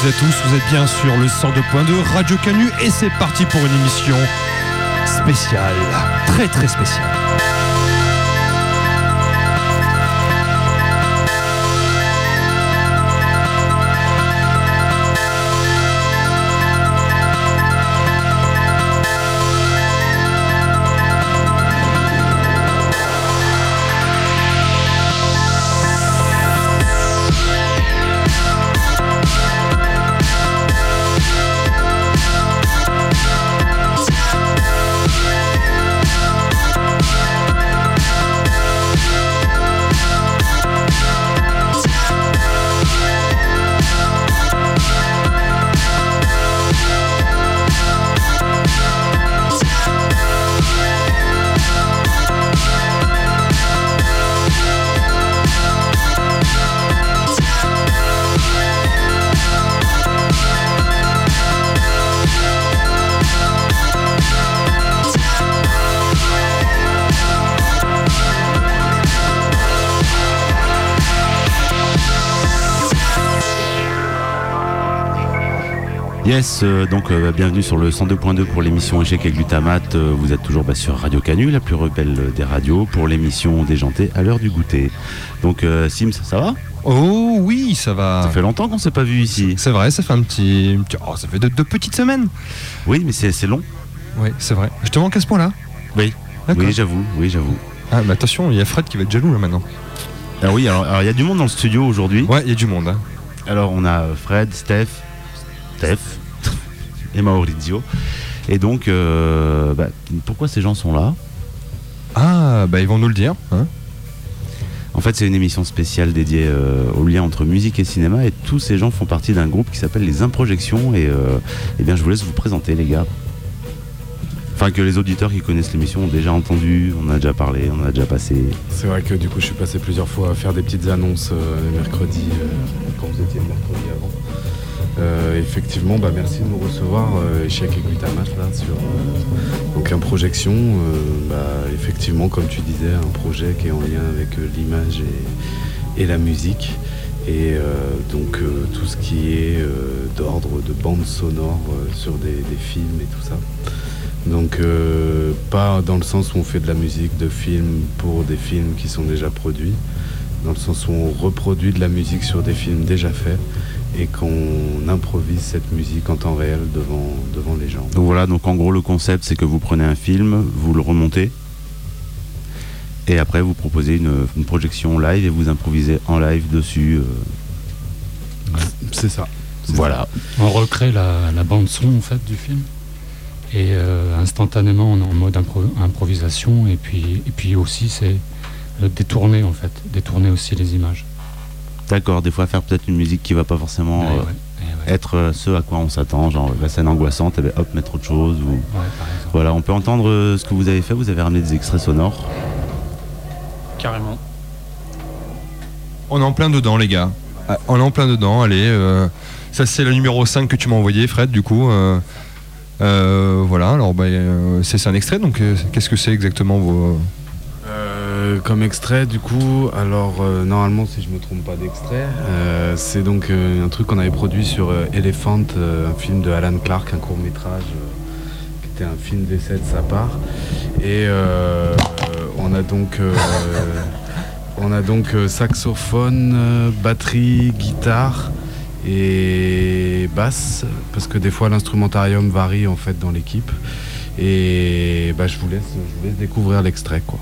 toutes et tous, vous êtes bien sur le 102.2 Radio Canu et c'est parti pour une émission spéciale, très très spéciale. Euh, donc euh, bienvenue sur le 102.2 pour l'émission Échec et Glutamate. Euh, vous êtes toujours bah, sur Radio Canu, la plus rebelle des radios, pour l'émission Déjanté à l'heure du goûter. Donc Sims, ça va? Oh oui, ça va. Ça fait longtemps qu'on s'est pas vu ici. C'est vrai, ça fait un petit. Oh, ça fait deux, petites semaines. Oui, mais c'est long. Oui, c'est vrai. Je te manque à ce point-là Oui. Oui, j'avoue, oui, j'avoue. Ah, mais attention, il y a Fred qui va être jaloux là maintenant. Ah oui, alors il y a du monde dans le studio aujourd'hui. Ouais, il y a du monde. Hein. Alors on a Fred, Steph, Steph et Maurizio. Et donc, euh, bah, pourquoi ces gens sont là? Ah, bah ils vont nous le dire. Hein. en fait, c'est une émission spéciale dédiée euh, au lien entre musique et cinéma, et tous ces gens font partie d'un groupe qui s'appelle les Improjections. Et, euh, eh bien, je vous laisse vous présenter, les gars. Enfin, que les auditeurs qui connaissent l'émission ont déjà entendu, on a déjà parlé, on a déjà passé. C'est vrai que du coup, je suis passé plusieurs fois à faire des petites annonces mercredi, quand vous étiez le mercredi avant. Euh, effectivement, bah, merci de nous recevoir euh, chez Glutamat là sur euh, un projection. Bah, effectivement, comme tu disais, un projet qui est en lien avec l'image et, la musique. Et donc tout ce qui est d'ordre de bande sonore sur des, des, films et tout ça. Donc pas dans le sens où on fait de la musique de film pour des films qui sont déjà produits, dans le sens où on reproduit de la musique sur des films déjà faits et qu'on improvise cette musique en temps réel devant, devant les gens. Donc voilà, donc en gros le concept c'est que vous prenez un film, vous le remontez et après vous proposez une, projection live et vous improvisez en live dessus. Euh. C'est ça. Voilà. On recrée la, bande son en fait du film et euh, instantanément on est en mode improvisation et puis, et puis aussi c'est détourner en fait, détourner aussi les images. D'accord, des fois faire peut-être une musique qui va pas forcément euh, eh être euh, ce à quoi on s'attend, genre la scène angoissante, et ben, hop, mettre autre chose. Ou... voilà, on peut entendre euh, ce que vous avez fait, vous avez ramené des extraits sonores. Carrément. On est en plein dedans, les gars. Ah, on est en plein dedans, allez. ça, c'est le numéro 5 que tu m'as envoyé, Fred, du coup. voilà, alors bah, c'est un extrait, donc qu'est-ce que c'est exactement vos, euh, comme extrait, du coup, alors euh, normalement, si je me trompe pas d'extrait, euh, c'est donc un truc qu'on avait produit sur Elephant, un film de Alan Clark, un court métrage qui était un film d'essai de sa part. Et on a donc, on saxophone, batterie, guitare et basse, parce que des fois l'instrumentarium varie en fait dans l'équipe. Et bah, je vous laisse, je vous laisse découvrir l'extrait quoi.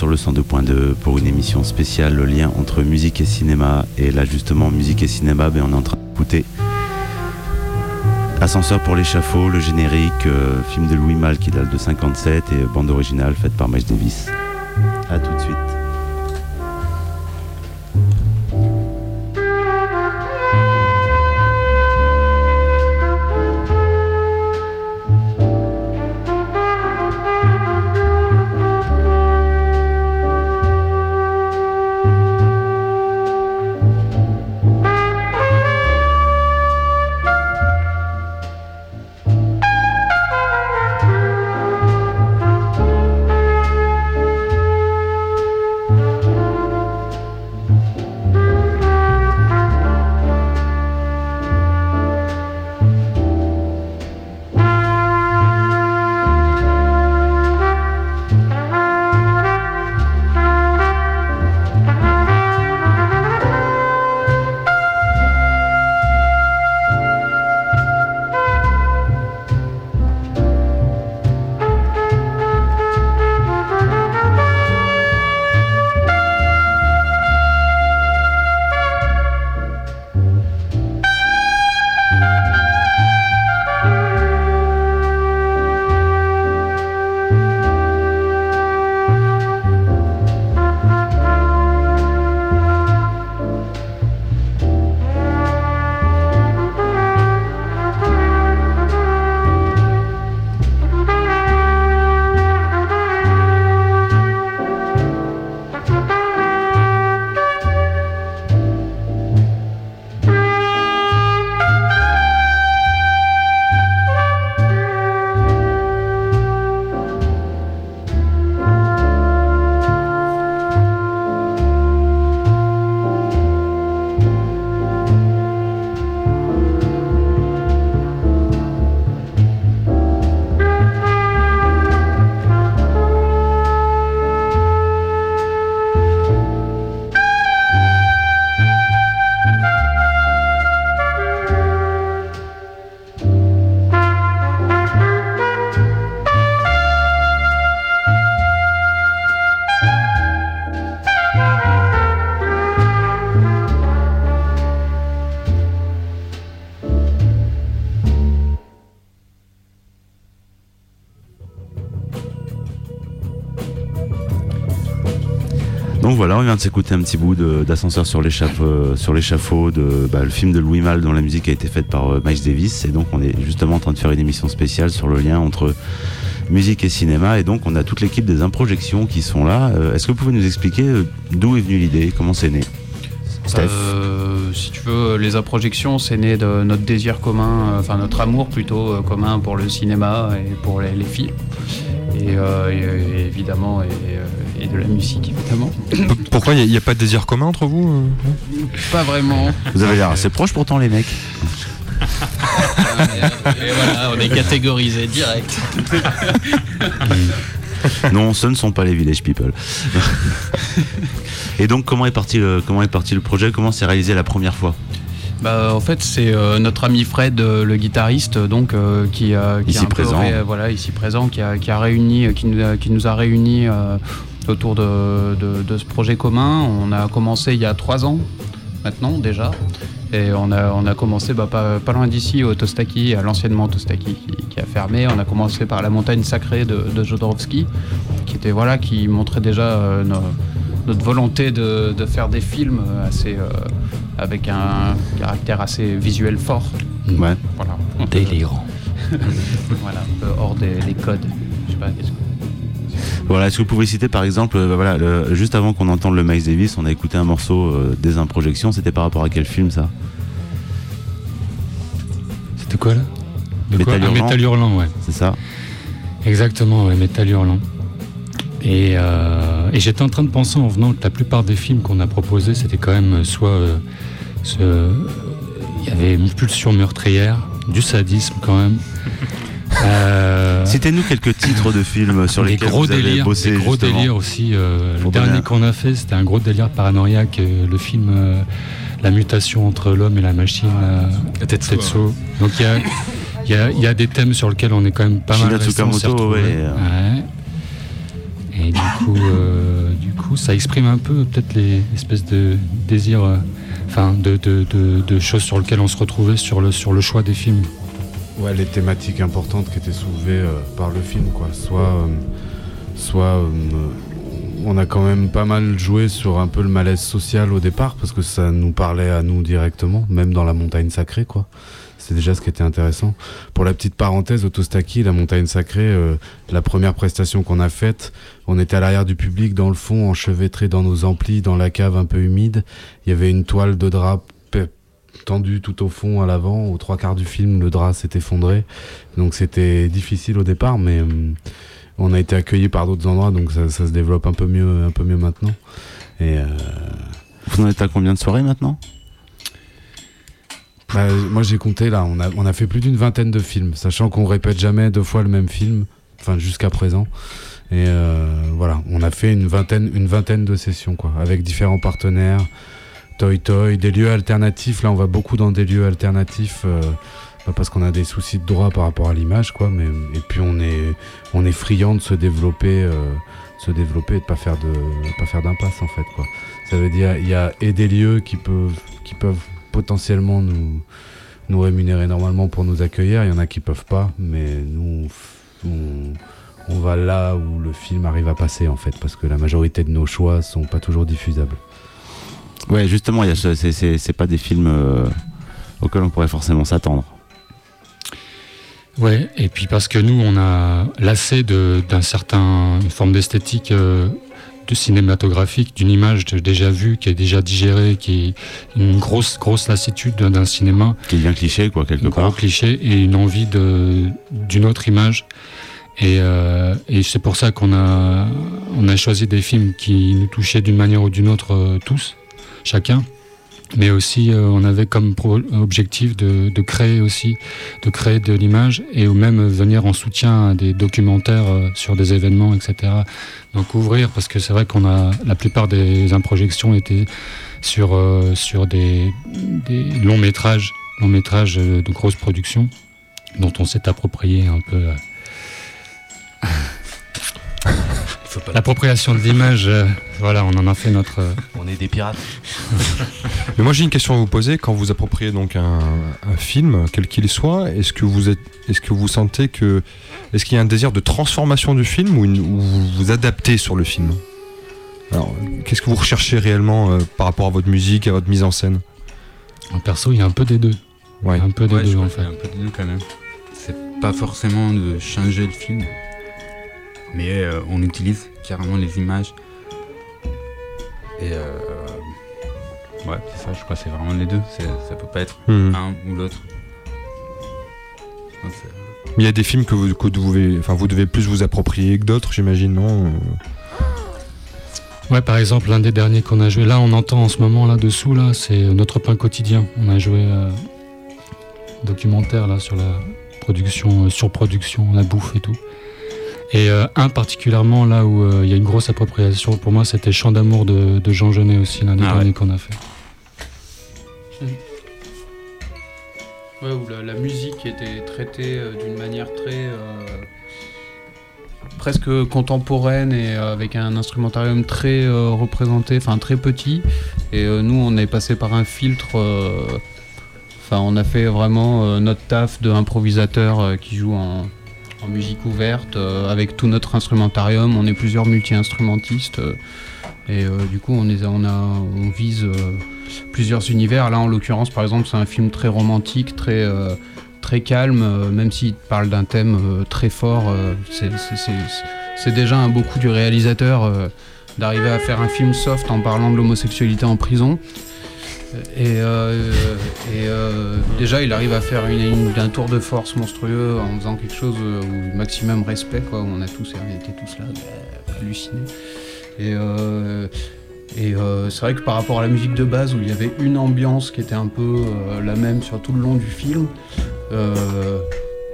Sur le 102.2 pour une émission spéciale, le lien entre musique et cinéma. Et là justement, musique et cinéma, ben, on est en train d'écouter Ascenseur pour l'échafaud, le générique, euh, film de Louis Malle qui date de 57 et bande originale faite par Miles Davis. A tout de suite. Voilà, on vient de s'écouter un petit bout d'ascenseur sur l'échafaud, de bah, le film de Louis Malle dont la musique a été faite par euh, Miles Davis. Et donc on est justement en train de faire une émission spéciale sur le lien entre musique et cinéma. Et donc on a toute l'équipe des Improjections qui sont là. Euh, est-ce que vous pouvez nous expliquer euh, d'où est venue l'idée, comment c'est né? Si tu veux, les Improjections, c'est né de notre désir commun, enfin notre amour plutôt commun pour le cinéma et pour les, films. Et, évidemment, et, de la musique. Pourquoi il n'y a, pas de désir commun entre vous euh, Pas vraiment. Vous avez l'air assez proche pourtant les mecs. et voilà, on est catégorisé direct. non, ce ne sont pas les Village People. Et donc, comment est parti le, comment est parti le projet? Comment s'est réalisé la première fois? Bah, en fait, c'est euh, notre ami Fred, euh, le guitariste, donc qui, a ici présent, voilà, ici présent, qui a, qui a réuni, qui nous a, qui nous a réunis autour de, ce projet commun. On a commencé il y a trois ans maintenant déjà. Et on a, on a commencé bah, pas, loin d'ici, au Tostaki, à l'anciennement Tostaki qui, a fermé. On a commencé par la montagne sacrée de, de Jodorowsky, qui était voilà, qui montrait déjà euh, notre volonté de, faire des films assez, euh, avec un caractère assez visuel fort. Ouais. Voilà. Délirant. voilà, un peu hors des, codes. Je sais pas, qu'est-ce que voilà, est-ce que vous pouvez citer par exemple, euh, voilà, juste avant qu'on entende le Miles Davis, on a écouté un morceau euh, des Improjections, c'était par rapport à quel film ça? C'était quoi là? Métal, Hurlant. Métal Hurlant, ouais. C'est ça Exactement, ouais, Métal Hurlant. Et, euh, et j'étais en train de penser en venant que la plupart des films qu'on a proposés, c'était quand même soit. Il y avait une pulsion meurtrière, du sadisme quand même. Euh, Citez-nous quelques titres de films sur lesquels gros vous avez bossé. Des gros délires aussi. Euh, le dernier qu'on a fait, c'était un gros délire paranoïaque. Euh, le film La mutation entre l'homme et la machine. Tetsuo. Donc il y a, y, a, y a, des thèmes sur lesquels on est quand même pas mal resté ouais. Et Et du coup, euh, du coup, ça exprime un peu peut-être les espèces de désirs, euh, enfin, de, de, de, de choses sur lesquelles on se retrouvait sur le, sur le choix des films. Ouais, les thématiques importantes qui étaient soulevées euh, par le film, quoi. Soit, euh, soit euh, on a quand même pas mal joué sur un peu le malaise social au départ, parce que ça nous parlait à nous directement, même dans la montagne sacrée, quoi. C'est déjà ce qui était intéressant. Pour la petite parenthèse, Autostaki, la montagne sacrée, la première prestation qu'on a faite, on était à l'arrière du public, dans le fond, enchevêtré dans nos amplis, dans la cave un peu humide. Il y avait une toile de drap tendue tout au fond, à l'avant. Aux trois quarts du film, le drap s'est effondré. Donc c'était difficile au départ, mais euh, on a été accueillis par d'autres endroits, donc ça, ça se développe un peu mieux, un peu mieux maintenant. Et euh, Vous en êtes à combien de soirées maintenant? Bah, moi j'ai compté là, on a, on a fait plus d'une vingtaine de films, sachant qu'on répète jamais deux fois le même film, enfin jusqu'à présent. Et euh, voilà, on a fait une vingtaine, une vingtaine de sessions quoi, avec différents partenaires, Toy Toy, des lieux alternatifs. Là, on va beaucoup dans des lieux alternatifs euh, parce qu'on a des soucis de droit par rapport à l'image quoi. Mais et puis on est, on est friand de se développer, euh, se développer et de pas pas faire d'impasse en fait quoi. Ça veut dire il y a et des lieux qui peuvent, qui peuvent potentiellement nous, rémunérer normalement pour nous accueillir. Il y en a qui peuvent pas, mais nous, on, on va là où le film arrive à passer en fait, parce que la majorité de nos choix sont pas toujours diffusables. Ouais, justement, ce- c'est- pas des films euh, auxquels on pourrait forcément s'attendre. Ouais, et puis parce que nous, on a lassé d'un certain une forme d'esthétique euh, de cinématographique, d'une image déjà vue, qui est déjà digérée, qui est une grosse, grosse lassitude d'un- cinéma, Qui devient cliché, quoi, quelque un gros part. cliché, et une envie d'une autre image. Et, euh, et c'est pour ça qu'on a, on a choisi des films qui nous touchaient d'une manière ou d'une autre euh, tous, chacun. Mais aussi, euh, on avait comme objectif de, de créer aussi, de créer de l'image et ou même venir en soutien à des documentaires euh, sur des événements, etc. Donc ouvrir, parce que c'est vrai qu'on a la plupart des improjections étaient sur euh, sur des, des longs métrages, longs métrages euh, de grosses productions, dont on s'est approprié un peu. L'appropriation de l'image, euh, voilà, on en a fait notre. euh, On est des pirates. Mais moi j'ai une question à vous poser. Quand vous appropriez donc un, un film, quel qu'il soit, est-ce que vous êtes, est-ce que vous sentez que, est-ce qu'il y a un désir de transformation du film ou, une- ou vous vous adaptez sur le film? Alors, qu'est-ce que vous recherchez réellement euh, par rapport à votre musique, à votre mise en scène? En perso, il y a un peu des deux. Ouais. Un peu des Ouais, je deux, crois en qu'il y fait. a un peu de deux quand même. C'est pas forcément de changer le film, mais euh, on utilise carrément les images. Et euh, ouais, c'est ça, je crois que c'est vraiment les deux. C'est- Ça peut pas être Hmm. un ou l'autre. Il y a des films que vous, que vous devez, enfin vous devez plus vous approprier que d'autres, j'imagine, non Ouais, par exemple, l'un des derniers qu'on a joué, là, on entend en ce moment là dessous, là, c'est Notre pain quotidien. On a joué euh, documentaire là sur la production, euh, surproduction, la bouffe et tout. Et euh, un particulièrement là où euh, il y a une grosse appropriation pour moi, c'était Chant d'amour de, de Jean Genet aussi, l'un des Ah ouais. derniers qu'on a fait. Ouais, où la, la musique était traitée euh, d'une manière très. euh, presque contemporaine et euh, avec un instrumentarium très euh, représenté, enfin très petit. Et euh, nous, on est passé par un filtre. euh, Enfin, on a fait vraiment euh, notre taf d'improvisateur euh, qui joue en, en musique ouverte euh, avec tout notre instrumentarium. On est plusieurs multi-instrumentistes. euh, et euh, du coup, on, vise plusieurs univers. Là, en l'occurrence, par exemple, c'est un film très romantique, très, calme, même s'il parle d'un thème très fort. c'est- déjà un beau coup du réalisateur d'arriver à faire un film soft en parlant de l'homosexualité en prison. Et, euh, et euh, déjà, il arrive à faire une, une- un tour de force monstrueux en faisant quelque chose euh, où maximum respect, quoi. où On a tous été tous là, hallucinés. Et, euh, et euh, c'est vrai que par rapport à la musique de base, où il y avait une ambiance qui était un peu euh, la même sur tout le long du film, euh,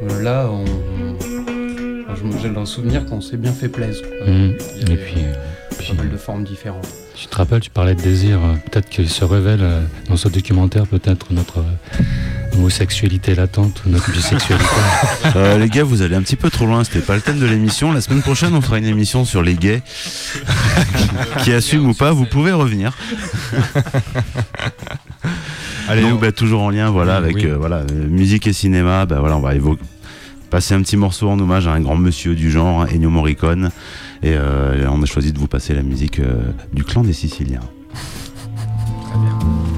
euh, là, on, on- je me- j'ai le souvenir qu'on s'est bien fait plaisir. Et puis, pas puis, mal de formes différentes. tu te rappelles, tu parlais de désir. euh, Peut-être qu'il se révèle euh, dans ce documentaire, peut-être notre, euh, homosexualité latente ou notre bisexualité. Euh, les gars, vous allez un petit peu trop loin. C'était pas le thème de l'émission. La semaine prochaine, on fera une émission sur les gays qui assument ou pas. Vous pouvez revenir. Allez, Donc, on- bah, toujours en lien, voilà, Oui, avec oui. euh, voilà, musique et cinéma. Bah, voilà, on va évoquer. Passer un petit morceau en hommage à un grand monsieur du genre, Ennio Morricone. Et euh, on a choisi de vous passer la musique euh, du clan des Siciliens. Old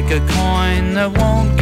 Like a coin that won't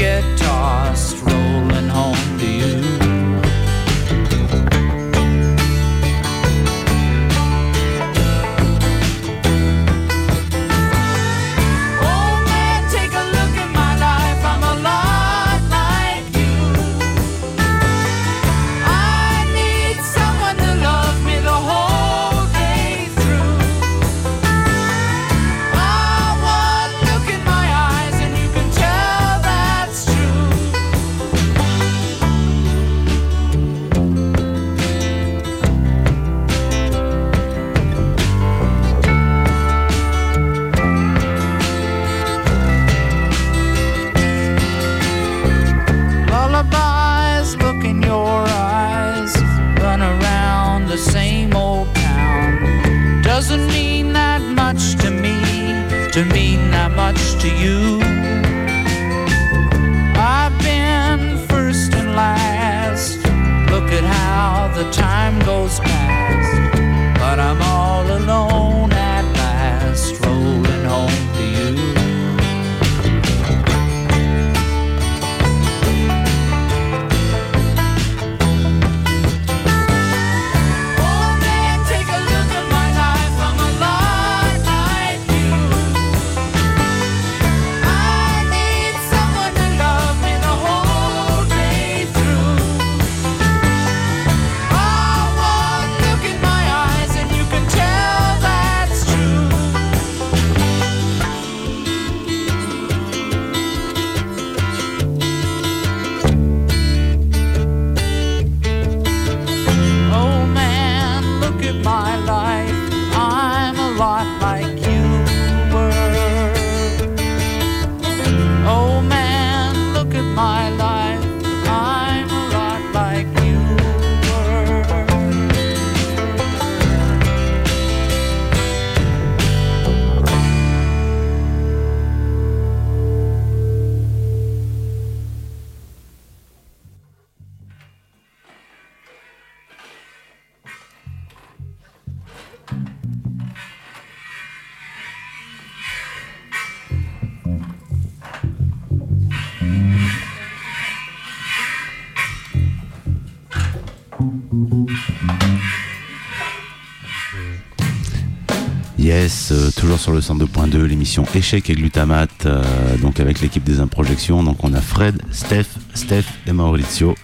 toujours sur le 102.2, l'émission Échec et Glutamate, euh, donc avec l'équipe des Improjections. Donc on a Fred, Steph, Steph et Maurizio.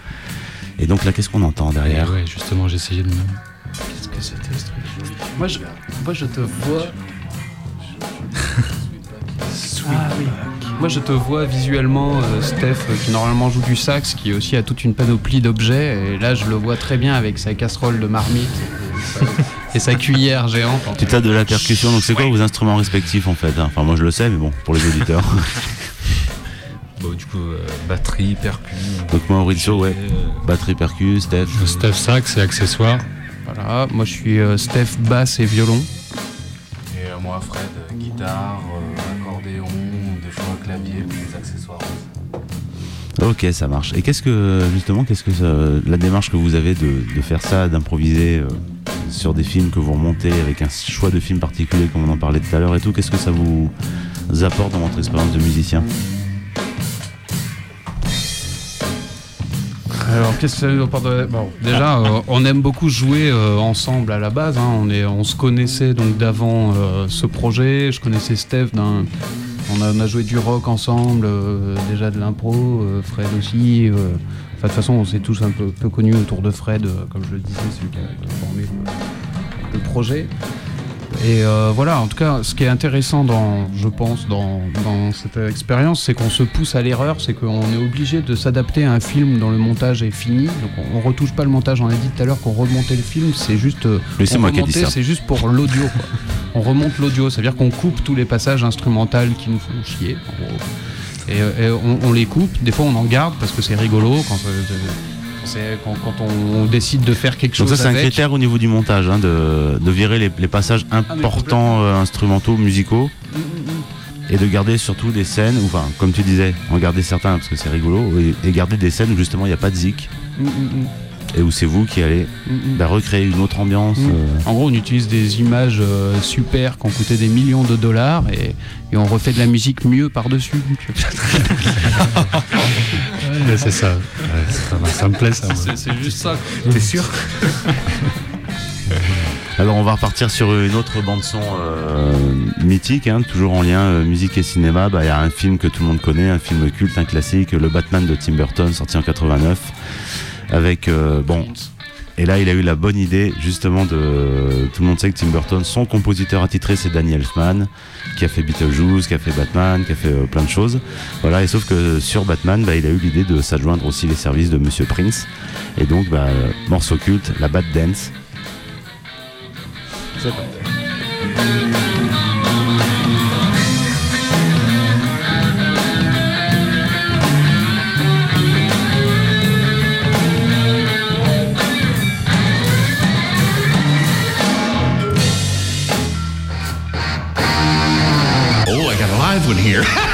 Et donc là, qu'est-ce qu'on entend derrière? Ouais, justement, j'ai essayé de me. Qu'est-ce que c'était ce truc? Moi je, moi, je te vois. Ah oui. Moi, je te vois visuellement, euh, Steph, euh, qui normalement joue du sax, qui aussi a toute une panoplie d'objets. Et là, je le vois très bien avec sa casserole de marmite et sa, cuillère géante. en Tu as de la percussion, donc c'est quoi vos instruments respectifs en fait hein? Enfin, moi je le sais, mais bon, pour les auditeurs. Bon, du coup, euh, batterie, percu. donc Maurizio, ouais, euh, batterie percus, Steph. Steph Sax et accessoires. Voilà, moi je suis euh, Steph basse et violon. Et euh, moi, Fred, euh, guitare, euh, accordéon, des fois clavier, puis des accessoires. Ok, ça marche. Et qu'est-ce que, justement, qu'est-ce que ça- la démarche que vous avez de, de faire ça, d'improviser euh, sur des films que vous remontez avec un choix de film particulier, comme on en parlait tout à l'heure et tout, qu'est-ce que ça vous apporte dans votre expérience de musicien Alors, qu'est-ce que ça veut pardon, bon, Déjà, euh, on aime beaucoup jouer euh, ensemble à la base. hein. On, est, on se connaissait donc d'avant euh, ce projet. Je connaissais Steph. On a, joué du rock ensemble, déjà de l'impro, Fred aussi. De toute façon, on s'est tous un peu, peu connus autour de Fred, euh, comme je le disais, celui qui a, formé le, le projet. Et euh, voilà, en tout cas, ce qui est intéressant, dans, je pense, dans, dans cette expérience, c'est qu'on se pousse à l'erreur, c'est qu'on est obligé de s'adapter à un film dont le montage est fini. Donc on, on retouche pas le montage. On a dit tout à l'heure qu'on remontait le film, c'est juste. euh, moi qui. C'est juste pour l'audio. on remonte l'audio, c'est-à-dire qu'on coupe tous les passages instrumentaux qui nous font chier. en gros. Et, euh, et on, on les coupe. Des fois, on en garde parce que c'est rigolo quand. euh, quand c'est- quand, on décide de faire quelque Donc chose ça, c'est un critère au niveau du montage, hein, de, de virer les, les passages importants euh, instrumentaux, musicaux, Mm, et de garder surtout des scènes, ou enfin, comme tu disais, en garder certains parce que c'est rigolo, et, et garder des scènes où justement il n'y a pas de zik, Mm, mm, mm. Et où c'est vous qui allez Mm, bah, recréer une autre ambiance. Mm. euh. En gros, on utilise des images euh, super qui ont coûté des millions de dollars et, et on refait de la musique mieux par-dessus. Ouais, c'est ça. Ouais, ça, me plaît ça. C'est juste ça. T'es sûr? Alors on va repartir sur une autre bande son euh, mythique, hein, toujours en lien euh, musique et cinéma. Bah, Il y a un film que tout le monde connaît, un film culte, un classique, Le Batman de Tim Burton, sorti en 89. Avec euh, bon, et là il a eu la bonne idée justement de tout le monde sait que Tim Burton, son compositeur attitré c'est Danny Elfman, qui a fait Beetlejuice, qui a fait Batman, qui a fait euh, plein de choses. Voilà, et sauf que sur Batman, bah, il a eu l'idée de s'adjoindre aussi les services de Monsieur Prince. Et donc bah, euh, morceau culte, la Bat Dance. Oh, live one here.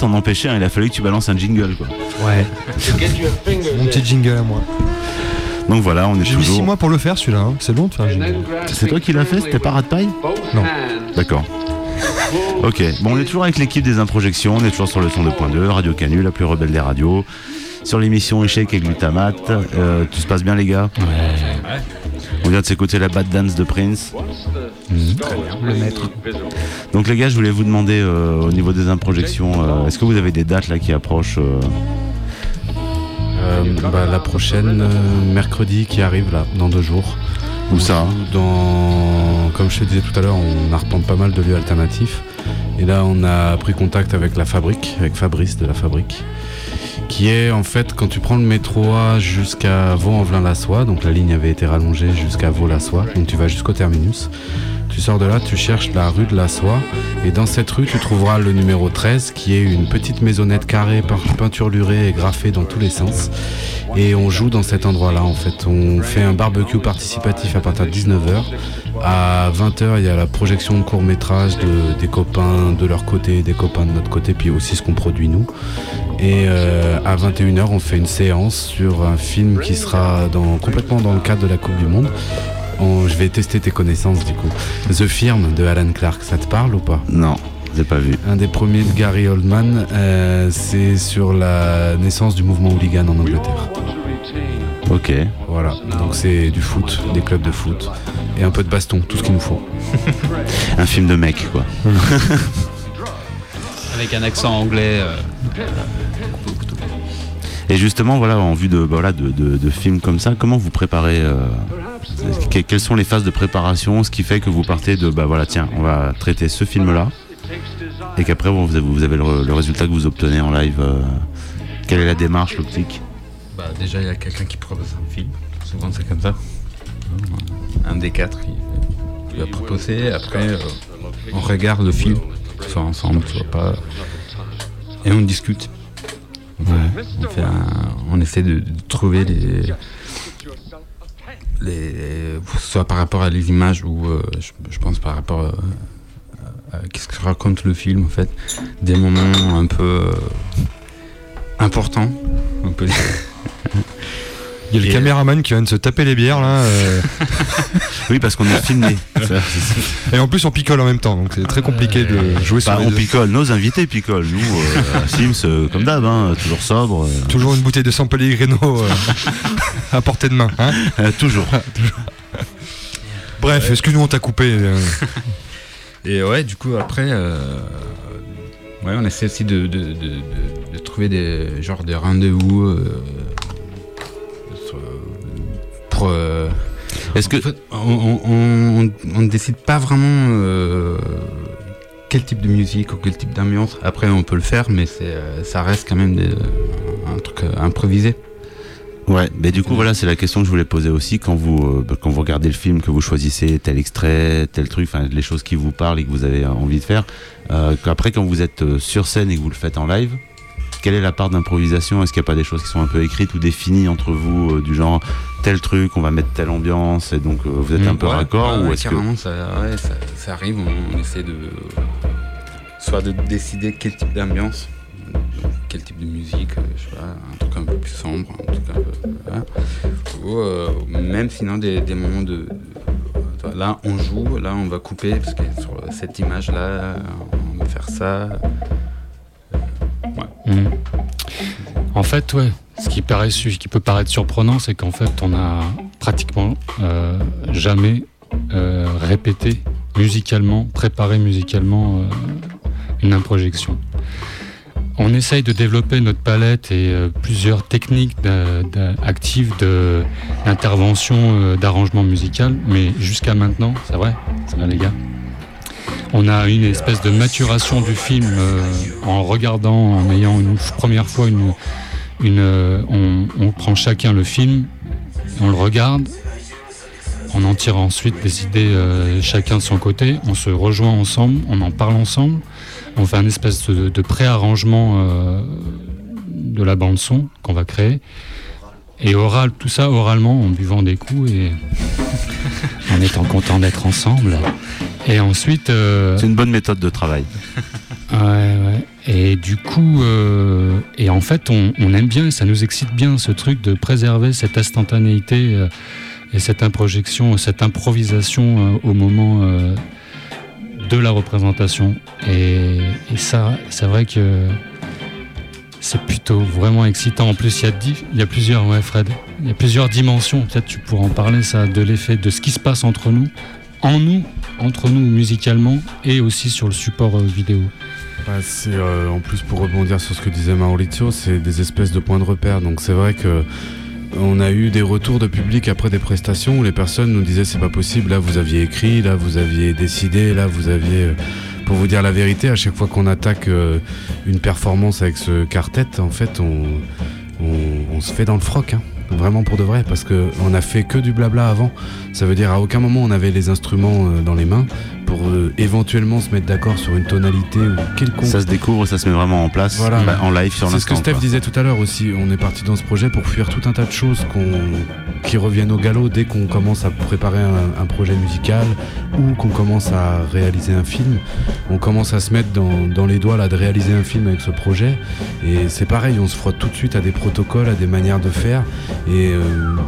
t'en empêcher, hein, il a fallu que tu balances un jingle quoi. Ouais. Mon petit jingle à moi. Donc voilà, on est J'ai mis 6 toujours. mois pour le faire celui-là. hein. C'est long de faire un jingle. C'est toi qui l'as fait, c'était pas Rat Paille Non. D'accord. Ok, bon, on est toujours avec l'équipe des Improjections, on est toujours sur le son 2.2, Radio Canu, la plus rebelle des radios, sur l'émission Échec et Glutamate. Euh, tout se passe bien, les gars? On vient de s'écouter la Bad Dance de Prince. Le maître. Donc, les gars, je voulais vous demander euh, au niveau des Improjections, euh, est-ce que vous avez des dates là qui approchent euh, Euh, bah, la prochaine, euh, mercredi qui arrive là, dans deux jours. Où ça? Dans, Comme je te disais tout à l'heure, on arpente pas mal de lieux alternatifs. Et là, on a pris contact avec la fabrique, avec Fabrice de la fabrique, qui est en fait quand tu prends le métro A jusqu'à Vaux-en-Velin-la-Soie, donc la ligne avait été rallongée jusqu'à Vaux-la-Soie, donc tu vas jusqu'au terminus. Tu sors de là, tu cherches la rue de la Soie, et dans cette rue, tu trouveras le numéro 13, qui est une petite maisonnette carrée, peinturlurée et graffée dans tous les sens. Et on joue dans cet endroit-là, en fait. On fait un barbecue participatif à partir de 19h. À 20h, il y a la projection de court-métrage de, des copains de leur côté, des copains de notre côté, puis aussi ce qu'on produit nous. Et euh, à 21h, on fait une séance sur un film qui sera complètement dans le cadre de la Coupe du Monde. On- je vais tester tes connaissances du coup. The Firm de Alan Clark, ça te parle ou pas? Non, j'ai pas vu. Un des premiers de Gary Oldman, euh, c'est sur la naissance du mouvement hooligan en Angleterre. Ok. Voilà, donc c'est du foot, des clubs de foot et un peu de baston, tout ce qu'il nous faut. Un film de mec, quoi. Avec un accent anglais. euh, Et justement, voilà, en vue de, voilà, de, de- de films comme ça, comment vous préparez euh, que- Quelles sont les phases de préparation Ce qui fait que vous partez de, bah voilà, tiens, on va traiter ce film-là, et qu'après vous vous avez le, résultat que vous obtenez en live. euh, quelle est la démarche, l'optique? Bah, déjà, il y a quelqu'un qui propose un film. Souvent, c'est comme ça. Un des quatre qui va proposer. Après, euh, on regarde le film, soit ensemble, soit pas. Et on discute. Un- on essaie de, de trouver les, Soit par rapport à les images ou, euh, je, pense, par rapport à, à qu'est-ce que raconte le film, en fait. Des moments un peu. euh, importants, on peut dire. Il y a le Et- caméraman qui vient de se taper les bières là. euh, Oui, parce qu'on est filmé. Et en plus on picole en même temps, donc c'est très compliqué de jouer sur Bah, les on deux. picole, nos invités picolent. Nous, euh, Sims, euh, comme d'hab, hein, toujours sobre. euh, Toujours une bouteille de San Pellegrino euh, à portée de main. Hein euh, toujours. Bref, excuse-nous, on t'a coupé. euh. Et ouais, du coup, après, euh, ouais, on essaie aussi de, de, de- trouver des genres de rendez-vous euh, sur- euh, Est-ce que fait, on, ne décide pas vraiment euh, quel type de musique ou quel type d'ambiance. Après, on peut le faire, mais euh, ça reste quand même des- un truc improvisé. Ouais, mais du coup, voilà, c'est la question que je voulais poser aussi quand vous, euh, bah, quand vous regardez le film, que vous choisissez tel extrait, tel truc, enfin, les choses qui vous parlent et que vous avez envie de faire. Euh, après, quand vous êtes sur scène et que vous le faites en live, quelle est la part d'improvisation? Est-ce qu'il n'y a pas des choses qui sont un peu écrites ou définies entre vous, euh, du genre tel truc, on va mettre telle ambiance, et donc euh, vous êtes un peu Ouais, raccord ouais, ou est-ce que ça, ouais, ça, ça arrive, on, on essaie de soit de décider quel type d'ambiance, quel type de musique, euh, je sais pas, un truc un peu plus sombre, un truc un peu, voilà. ou euh, même sinon des, des moments de, de- là on joue, là on va couper parce que sur cette image là on va faire ça. Mhm. En fait, ouais. Ce qui, paraît, peut paraître surprenant, c'est qu'en fait, on a pratiquement euh, jamais euh, répété musicalement, préparé musicalement euh, une improjection. On essaye de développer notre palette et plusieurs techniques actives d'intervention, d'arrangement musical, mais jusqu'à maintenant, c'est vrai, c'est vrai les gars, on a une espèce de maturation du film en regardant, en ayant une première fois une, une euh, on, on prend chacun le film, on le regarde, on en tire ensuite des idées euh, chacun de son côté, on se rejoint ensemble, on en parle ensemble, on fait un espèce de, de préarrangement euh, de la bande son qu'on va créer. Et oral, tout ça oralement, en buvant des coups et en étant content d'être ensemble. Et ensuite, euh, c'est une bonne méthode de travail Ouais, ouais. Et du coup, euh, et en fait, on, aime bien, ça nous excite bien ce truc de préserver cette instantanéité euh, et cette improjection, cette improvisation euh, au moment de la représentation. Et, ça, c'est vrai que c'est plutôt vraiment excitant. En plus, il y a, plusieurs, ouais, Fred, il y a plusieurs dimensions. Peut-être tu pourras en parler, ça, de l'effet de ce qui se passe entre nous, en nous, entre nous musicalement, et aussi sur le support vidéo. Bah, euh, en plus pour rebondir sur ce que disait Maurizio, c'est des espèces de points de repère. Donc c'est vrai que on a eu des retours de public après des prestations où les personnes nous disaient c'est pas possible, là vous aviez écrit, là vous aviez décidé, là vous aviez euh, pour vous dire la vérité, à chaque fois qu'on attaque euh, une performance avec ce quartet, en fait on, se fait dans le froc. hein. Vraiment pour de vrai, parce que on a fait que du blabla avant. Ça veut dire à aucun moment on avait les instruments dans les mains pour euh, éventuellement se mettre d'accord sur une tonalité ou quelconque. Ça se découvre, ça se met vraiment en place Voilà. bah, en live sur C'est ce que l'instant. Steph quoi. disait tout à l'heure aussi. On est parti dans ce projet pour fuir tout un tas de choses qui reviennent au galop dès qu'on commence à préparer un, un projet musical ou qu'on commence à réaliser un film. On commence à se mettre dans, dans les doigts là, de réaliser un film avec ce projet. Et c'est pareil, on se frotte tout de suite à des protocoles, à des manières de faire. Et euh,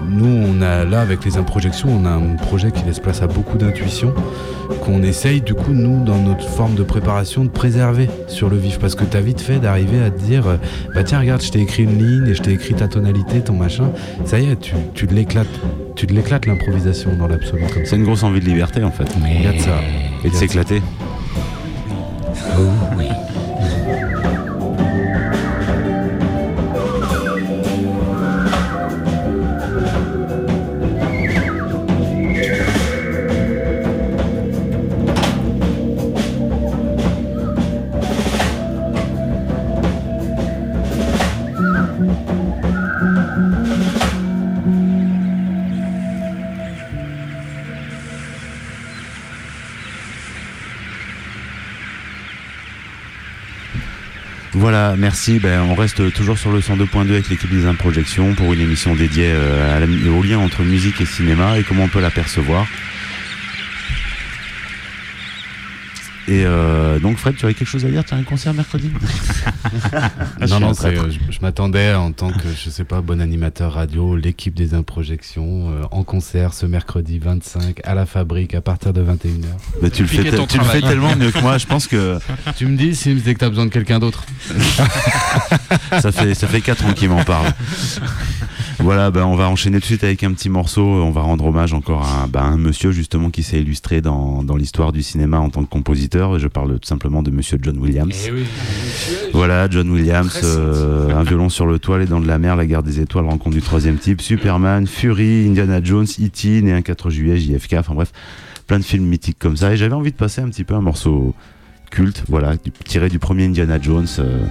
nous, on a là, avec les improjections, on a un projet qui laisse place à beaucoup d'intuition qu'on essaye du coup nous dans notre forme de préparation de préserver sur le vif. Parce que t'as vite fait d'arriver à te dire euh, bah tiens regarde je t'ai écrit une ligne et je t'ai écrit ta tonalité ton machin. Ça y est tu, tu te l'éclates. Tu te l'éclates l'improvisation dans l'absolu comme ça C'est une grosse envie de liberté en fait. il y a de ça. Et de s'éclater. Voilà, merci. Ben, on reste toujours sur le 102.2 avec l'équipe des Improjections pour une émission dédiée euh, au lien entre musique et cinéma et comment on peut l'apercevoir. Et euh, donc Fred, tu avais quelque chose à dire? Tu as un concert mercredi? Non non Je euh, m'attendais en tant que je sais pas bon animateur radio l'équipe des improjections euh, en concert ce mercredi 25 à la fabrique à partir de 21h Mais tu le fais, te- tu le fais tellement mieux que moi. Je pense que tu me dis si dès que t'as besoin de quelqu'un d'autre. Ça fait ça fait quatre ans qu'il m'en parle. Voilà, ben on va enchaîner tout de suite avec un petit morceau. On va rendre hommage encore à, ben, un monsieur justement qui s'est illustré dans, dans l'histoire du cinéma en tant que compositeur. Je parle tout simplement de Monsieur John Williams. Eh oui. Voilà, John Williams, euh, un violon sur le toit, les dents de la mer, la guerre des étoiles, rencontre du troisième type, Superman, Fury, Indiana Jones, E.T., né un 4 juillet, JFK, enfin bref, plein de films mythiques comme ça. Et j'avais envie de passer un petit peu un morceau culte, voilà, tiré du premier Indiana Jones. euh,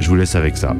je vous laisse avec ça.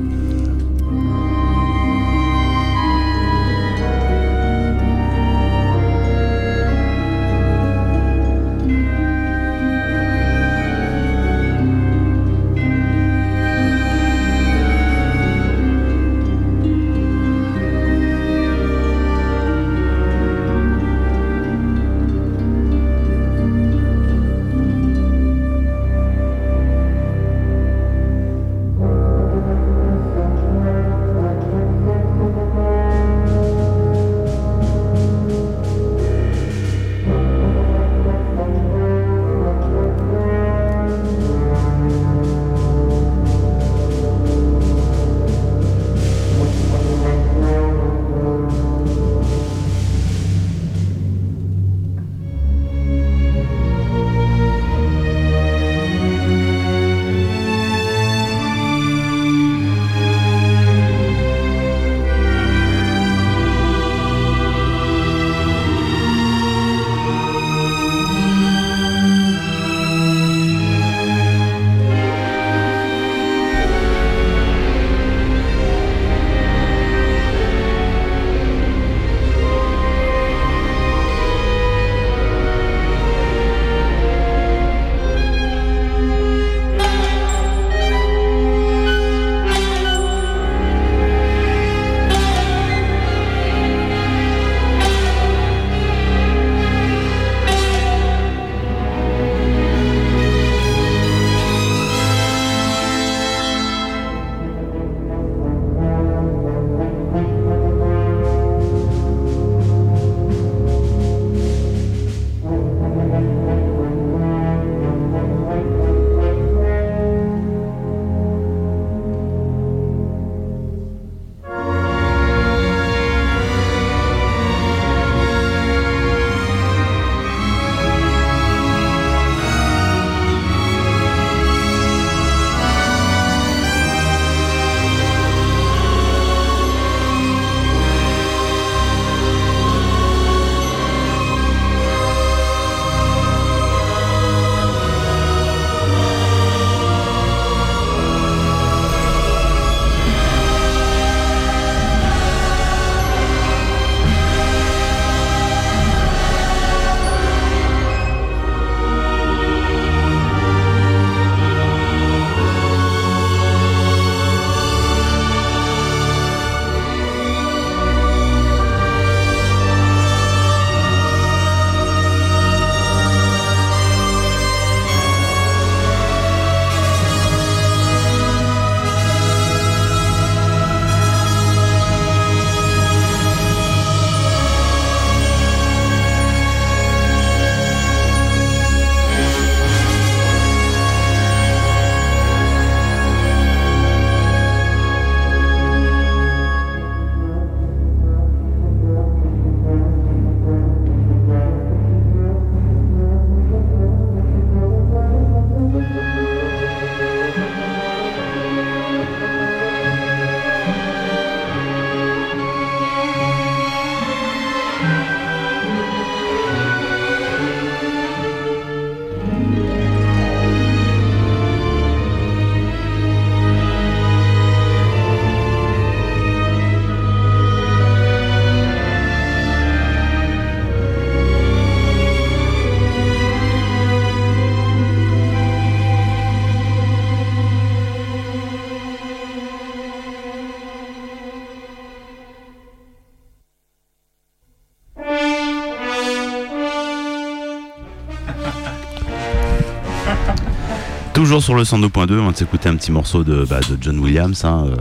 Toujours sur le 102.2, on va s'écouter un petit morceau de, bah, de John Williams, hein, euh,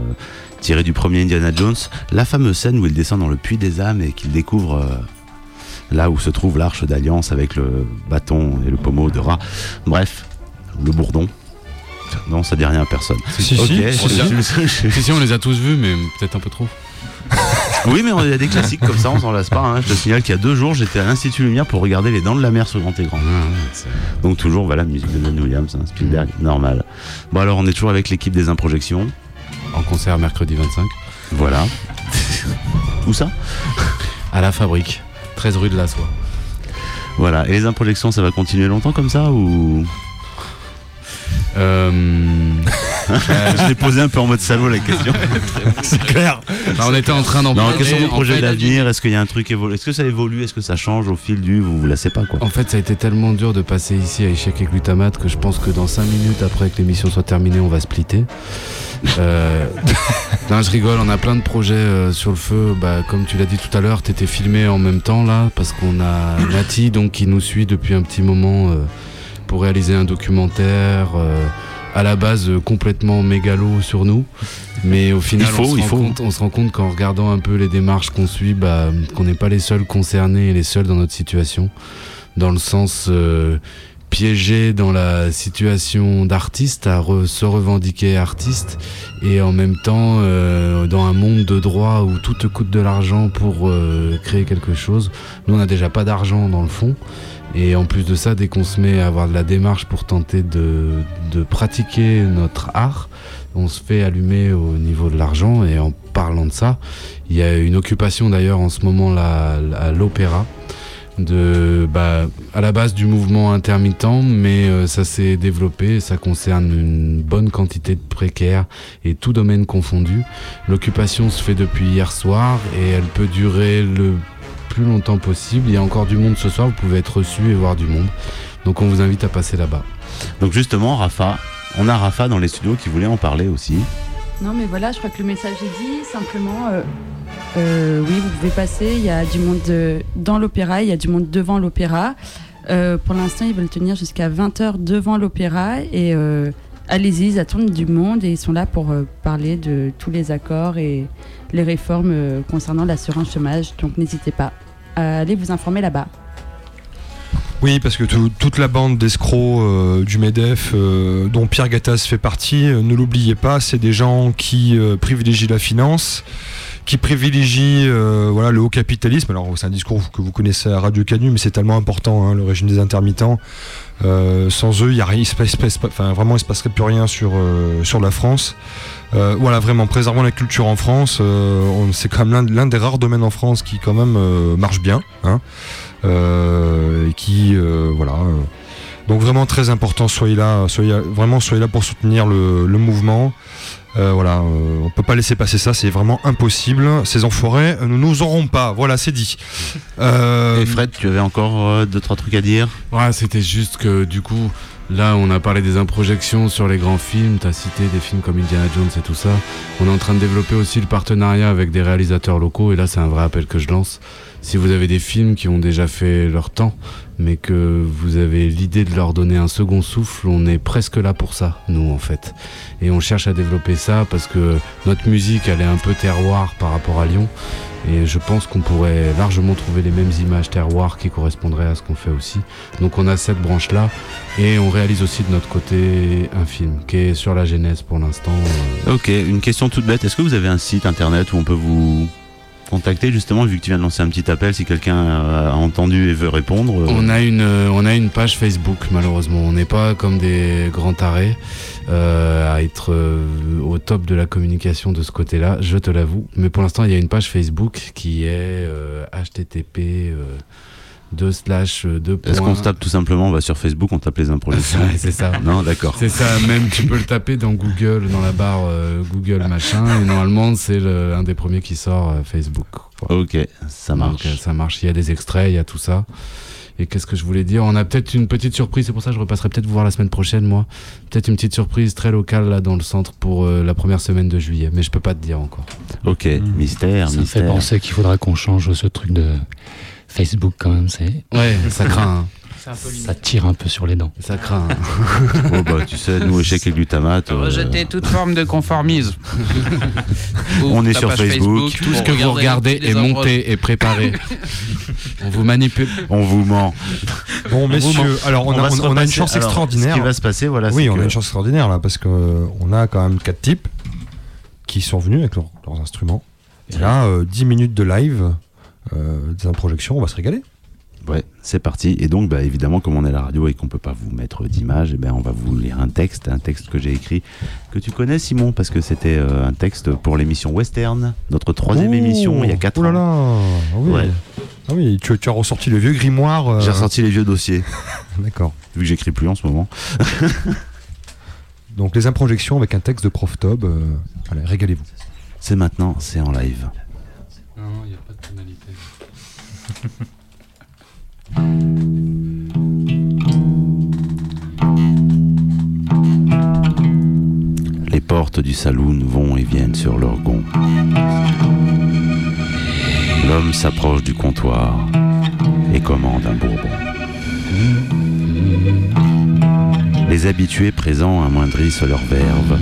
tiré du premier Indiana Jones. La fameuse scène où il descend dans le puits des âmes et qu'il découvre euh, là où se trouve l'arche d'alliance avec le bâton et le pommeau de rat. Bref, le bourdon. Non, ça dit rien à personne. Si, si, si, si, on les a tous vus, mais peut-être un peu trop. Oui, mais il y a des classiques comme ça, on s'en lasse pas. hein. Je te signale qu'il y a deux jours, j'étais à l'Institut Lumière pour regarder Les Dents de la Mer sur grand écran. Donc toujours, voilà, musique de John Williams, hein, Spielberg, normal. Bon alors, on est toujours avec l'équipe des Improjections. En concert mercredi 25. Voilà. Où ça? À la fabrique, 13 rue de la Soie. Voilà. Et les Improjections, ça va continuer longtemps comme ça ou? Euh, Je l'ai posé un peu en mode salaud la question. C'est clair. Bah, on était en train d'en parler. quels sont vos projets d'avenir Est-ce qu'il y a un truc évolue Est-ce que ça évolue Est-ce que ça change au fil du Vous vous lassez pas quoi En fait, ça a été tellement dur de passer ici à échec et glutamate que je pense que dans 5 minutes après que l'émission soit terminée, on va splitter. Euh, non, je rigole, on a plein de projets euh, sur le feu. Bah, comme tu l'as dit tout à l'heure, t'étais filmé en même temps là, parce qu'on a Nati donc, qui nous suit depuis un petit moment euh, pour réaliser un documentaire. À la base euh, complètement mégalo sur nous, mais au final Il faut, on, se il rend faut. Compte, on se rend compte qu'en regardant un peu les démarches qu'on suit, bah, qu'on n'est pas les seuls concernés et les seuls dans notre situation dans le sens euh, piégé dans la situation d'artiste, à re- se revendiquer artiste, et en même temps euh, dans un monde de droit où tout te coûte de l'argent pour euh, créer quelque chose. Nous, on n'a déjà pas d'argent dans le fond. Et en plus de ça, dès qu'on se met à avoir de la démarche pour tenter de, de pratiquer notre art, on se fait allumer au niveau de l'argent. Et en parlant de ça, il y a une occupation d'ailleurs en ce moment là à l'opéra de bah, à la base du mouvement intermittent, mais euh, ça s'est développé, ça concerne une bonne quantité de précaires et tout domaine confondu. L'occupation se fait depuis hier soir et elle peut durer le plus longtemps possible. Il y a encore du monde ce soir, vous pouvez être reçu et voir du monde. Donc on vous invite à passer là-bas. Donc justement, Rafa, on a Rafa dans les studios qui voulait en parler aussi. Non, mais voilà, je crois que le message est dit. Simplement, euh, euh, oui, vous pouvez passer. Il y a du monde dans l'opéra, il y a du monde devant l'opéra. Euh, pour l'instant, ils veulent tenir jusqu'à 20h devant l'opéra. Et euh, allez-y, ils attendent du monde et ils sont là pour euh, parler de tous les accords et les réformes euh, concernant l'assurance chômage. Donc n'hésitez pas à aller vous informer là-bas. Oui, parce que tout- toute la bande d'escrocs euh, du MEDEF, euh, dont Pierre Gattaz fait partie, euh, ne l'oubliez pas, c'est des gens qui euh, privilégient la finance, qui privilégient euh, voilà, le haut capitalisme. Alors, c'est un discours que vous connaissez à Radio Canu, mais c'est tellement important, hein, le régime des intermittents. Euh, sans eux, a il se passe- enfin, vraiment, il ne se passerait plus rien sur, euh, sur la France. Euh, voilà, vraiment, préservons la culture en France. euh, c'est quand même l'un- des rares domaines en France qui, quand même, euh, marche bien. Hein et qui voilà donc vraiment très important soyez là soyez vraiment soyez là pour soutenir le, le mouvement Euh, voilà euh, on peut pas laisser passer ça c'est vraiment impossible ces enfoirés euh, ne nous auront pas voilà c'est dit Euh, Et Fred, tu avais encore euh, deux trois trucs à dire? Ouais, c'était juste que du coup, là, on a parlé des improjections sur les grands films. T'as cité des films comme Indiana Jones et tout ça. On est en train de développer aussi le partenariat avec des réalisateurs locaux. Et là, c'est un vrai appel que je lance. Si vous avez des films qui ont déjà fait leur temps, mais que vous avez l'idée de leur donner un second souffle, on est presque là pour ça, nous, en fait. Et on cherche à développer ça parce que notre musique, elle est un peu terroir par rapport à Lyon. Et je pense qu'on pourrait largement trouver les mêmes images terroirs qui correspondraient à ce qu'on fait aussi. Donc on a cette branche-là et on réalise aussi de notre côté un film qui est sur la genèse pour l'instant. Ok, une question toute bête. Est-ce que vous avez un site internet où on peut vous contacter justement vu que tu viens de lancer un petit appel si quelqu'un a entendu et veut répondre euh, On a une euh, on a une page Facebook malheureusement. On n'est pas comme des grands tarés euh, à être au top de la communication de ce côté-là, je te l'avoue. Mais pour l'instant, il y a une page Facebook qui est http 2 slash 2 Est-ce qu'on se tape tout simplement, on va sur Facebook, on tape les improvisations Ouais, c'est ça. Non, d'accord. C'est ça, même tu peux le taper dans Google, dans la barre euh, Google machin, et normalement c'est le- un des premiers qui sort euh, Facebook. quoi. Ok, ça marche. Donc, euh, ça marche, il y a des extraits, il y a tout ça. Et qu'est-ce que je voulais dire? On a peut-être une petite surprise, c'est pour ça que je repasserai peut-être vous voir la semaine prochaine, moi. Peut-être une petite surprise très locale là dans le centre pour euh, la première semaine de juillet, mais je peux pas te dire encore. Ok, mystère, Ça me fait mystère. penser qu'il faudra qu'on change ce truc de Facebook quand même. C'est Ouais, ça craint. hein. Ça tire un peu sur les dents. Ça craint. oh bah tu sais, nous échec et glutamate. euh, Rejeter toute forme de conformisme. On est sur Facebook. Tout ce que vous regardez est monté et préparé. On vous manipule. On vous ment. Bon, messieurs, alors on, a, va se on- on a une chance Alors, extraordinaire. Ce qui va se passer, voilà. oui, on que- a une chance extraordinaire là, parce qu'on a quand même quatre types qui sont venus avec leurs- leurs instruments. Et là, euh, 10 minutes de live, euh, des projections, on va se régaler. Ouais, c'est parti. Et donc, bah, évidemment, comme on est à la radio et qu'on peut pas vous mettre d'image, eh ben, on va vous lire un texte, un texte que j'ai écrit, que tu connais, Simon, parce que c'était euh, un texte pour l'émission Western, notre troisième Oh, émission il y a 4 Oh là ans. là ah oui. Ouais. Ah oui, tu, tu as ressorti le vieux grimoire. euh, J'ai ressorti les vieux dossiers, D'accord. vu que j'écris plus en ce moment. Donc les improjections avec un texte de Prof Tob. euh, allez, régalez-vous. C'est maintenant, c'est en live. Non, il n'y a pas de tonalité. Les portes du saloon vont et viennent sur leur gond. L'homme s'approche du comptoir et commande un bourbon. Les habitués présents amoindrissent leur verve,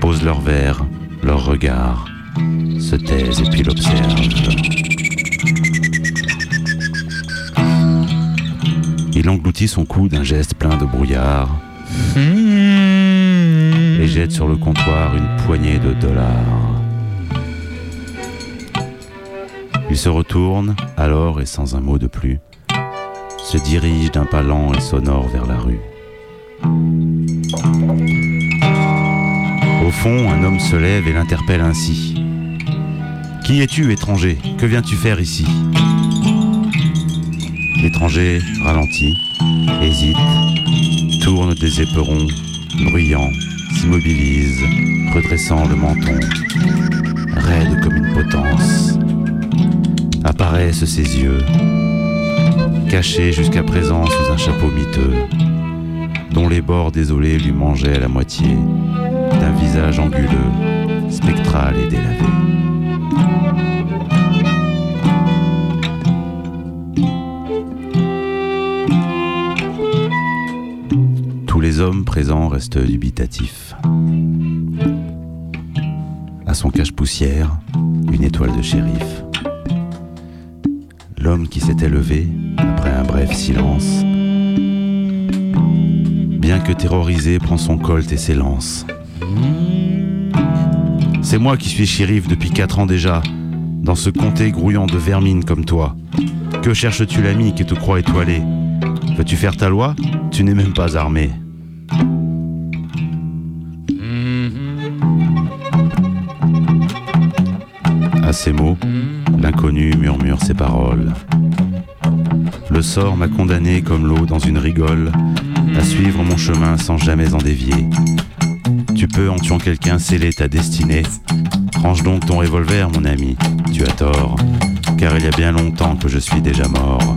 posent leur verre, leur regard, se taisent et puis l'observent. Engloutit son cou d'un geste plein de brouillard et jette sur le comptoir une poignée de dollars. Il se retourne, alors et sans un mot de plus, se dirige d'un pas lent et sonore vers la rue. Au fond, un homme se lève et l'interpelle ainsi. Qui es-tu, étranger? Que viens-tu faire ici? L'étranger ralentit, hésite, tourne des éperons, bruyant, s'immobilise, redressant le menton, raide comme une potence. Apparaissent ses yeux, cachés jusqu'à présent sous un chapeau miteux, dont les bords désolés lui mangeaient la moitié d'un visage anguleux, spectral et délavé. Les hommes présents restent dubitatifs. À son cache-poussière, une étoile de shérif. L'homme qui s'était levé, après un bref silence, bien que terrorisé, prend son colt et s'élance. C'est moi qui suis shérif depuis quatre ans déjà, dans ce comté grouillant de vermine comme toi. Que cherches-tu l'ami qui te croit étoilé? Veux-tu faire ta loi? Tu n'es même pas armé. Ces mots, l'inconnu murmure ses paroles. Le sort m'a condamné comme l'eau dans une rigole à suivre mon chemin sans jamais en dévier. Tu peux, en tuant quelqu'un, sceller ta destinée. Range donc ton revolver, mon ami. Tu as tort, car il y a bien longtemps que je suis déjà mort.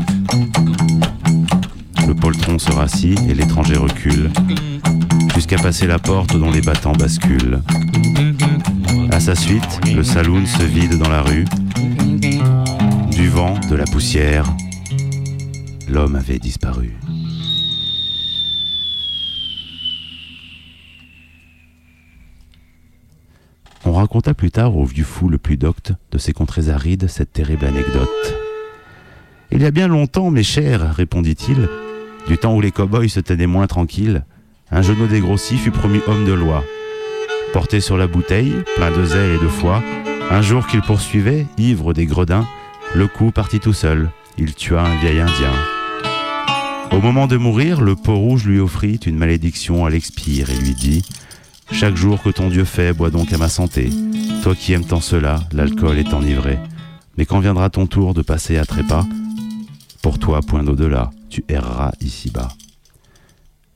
Le poltron se rassit et l'étranger recule, jusqu'à passer la porte dont les battants basculent. À sa suite, le saloon se vide dans la rue. Du vent, de la poussière, l'homme avait disparu. On raconta plus tard au vieux fou le plus docte de ces contrées arides cette terrible anecdote. Il y a bien longtemps, mes chers, répondit-il, du temps où les cow-boys se tenaient moins tranquilles, un genou dégrossi fut promu homme de loi. Porté sur la bouteille, plein de zèle et de foi, un jour qu'il poursuivait, ivre des gredins, le coup partit tout seul, il tua un vieil indien. Au moment de mourir, le peau rouge lui offrit une malédiction à l'expire et lui dit Chaque jour que ton Dieu fait, bois donc à ma santé. Toi qui aimes tant cela, l'alcool est enivré. Mais quand viendra ton tour de passer à trépas, pour toi, point d'au-delà, tu erreras ici-bas.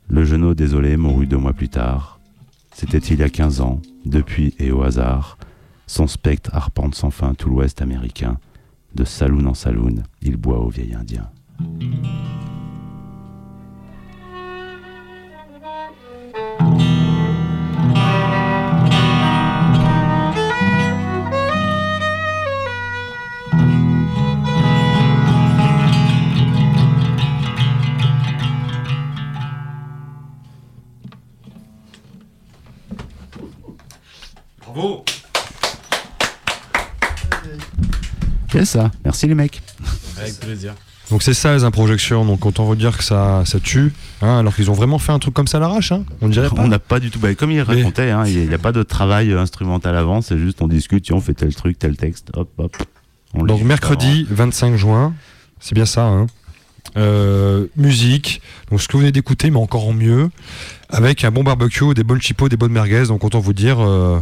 Le genou désolé mourut deux mois plus tard. C'était il y a quinze ans, depuis et au hasard. Son spectre arpente sans fin tout l'ouest américain. De saloon en saloon, il boit au vieil indien. Bravo C'est ça, merci les mecs. Avec plaisir. Donc c'est ça les improjections. donc autant vous dire que ça, ça tue, hein, alors qu'ils ont vraiment fait un truc comme ça l'arrache, hein. on dirait pas. On n'a pas du tout, bah, comme il racontait, hein, il n'y a, pas de travail instrumental avant, c'est juste on discute, on fait tel truc, tel texte, hop, hop. Donc mercredi 25 juin, c'est bien ça, euh, musique, donc ce que vous venez d'écouter, mais encore en mieux, avec un bon barbecue, des bonnes chipos, des bonnes merguez. Donc autant vous dire, euh,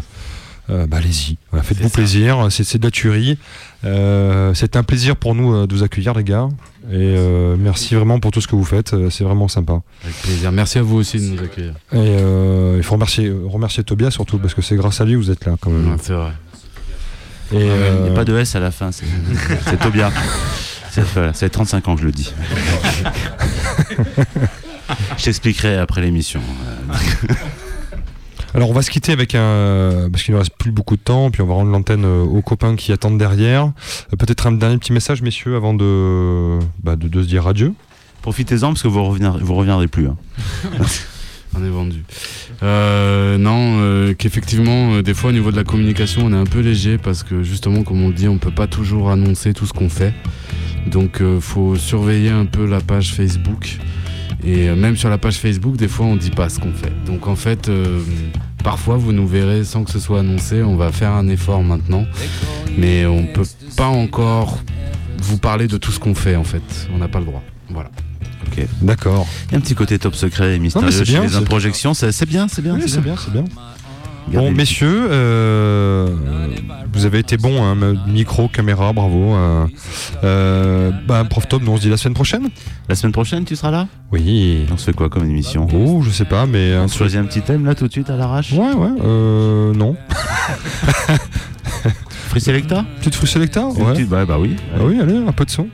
euh, bah, allez-y, Voilà, faites-vous plaisir. C'est de la tuerie. Euh, c'est un plaisir pour nous euh, de vous accueillir, les gars. Et euh, merci vraiment pour tout ce que vous faites. C'est vraiment sympa. Avec plaisir. Merci à vous aussi de nous accueillir. Et euh, il faut remercier, remercier Tobias surtout parce que c'est grâce à lui que vous êtes là quand même. Ouais, c'est vrai. Et, Il n'y a pas de S à la fin. C'est c'est Voilà, ça fait 35 ans que je le dis. je t'expliquerai après l'émission. Alors on va se quitter avec un parce qu'il ne reste plus beaucoup de temps, puis on va rendre l'antenne euh, aux copains qui attendent derrière. Euh, Peut-être un dernier petit message, messieurs, avant de, bah, de, de se dire adieu. Profitez-en parce que vous reviendrez, vous reviendrez plus. hein. Vendu. Euh, non, euh, qu'effectivement, euh, des fois au niveau de la communication, on est un peu léger parce que justement, comme on dit, on peut pas toujours annoncer tout ce qu'on fait. Donc, faut surveiller un peu la page Facebook. Et même sur la page Facebook, des fois, on dit pas ce qu'on fait. Donc, en fait, parfois, vous nous verrez sans que ce soit annoncé. On va faire un effort maintenant, mais on peut pas encore vous parler de tout ce qu'on fait. En fait, on n'a pas le droit. Voilà. Ok. D'accord. Il y a un petit côté top secret et mystérieux c'est chez bien, les c'est- improjections. C'est bien, c'est bien. Oui, c'est bien, c'est bien. Regardez Bon, messieurs, euh, vous avez été bons, hein, micro, caméra, bravo. euh, euh, bah, Prof Top, nous on se dit la semaine prochaine La semaine prochaine, tu seras là? Oui. On se fait quoi comme émission? Oh, je sais pas, mais On choisit un petit thème là tout de suite à l'arrache? Ouais, ouais, euh, non. Free Selecta Petite Free Selecta Ouais. petite- bah, bah oui. Ah oui, allez, un peu de son.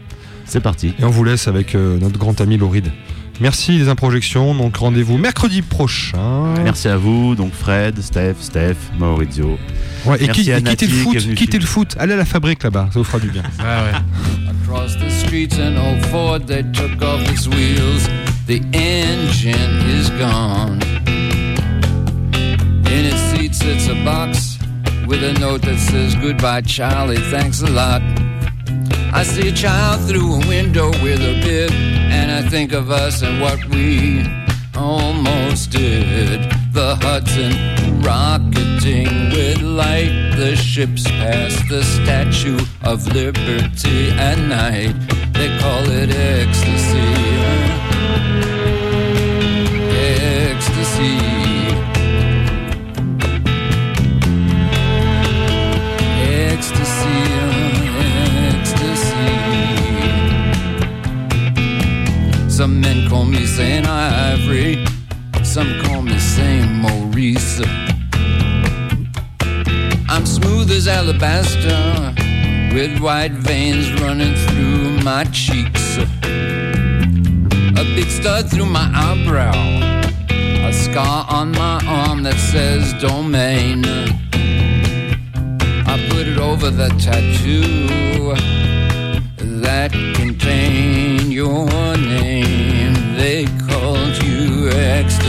C'est parti. Et on vous laisse avec euh, notre grand ami Lauride. Merci les improjections, donc rendez-vous mercredi prochain. Merci à vous, donc Fred, Steph, Steph, Maurizio. Ouais, et, qui- quittez le foot, quittez le foot, allez à la fabrique là-bas, ça vous fera du bien. Across the streets, an old Ford that took off its wheels. The engine is gone. In its seat sits a box with a note that says, Goodbye, Charlie, thanks a lot. I see a child through a window with a bib, and I think of us and what we almost did. The Hudson rocketing with light, the ships past the Statue of Liberty at night. They call it ecstasy. Ecstasy. Some men call me Saint Ivory, some call me Saint Maurice. I'm smooth as alabaster, with white veins running through my cheeks. A big stud through my eyebrow, a scar on my arm that says domain. I put it over the tattoo that can ex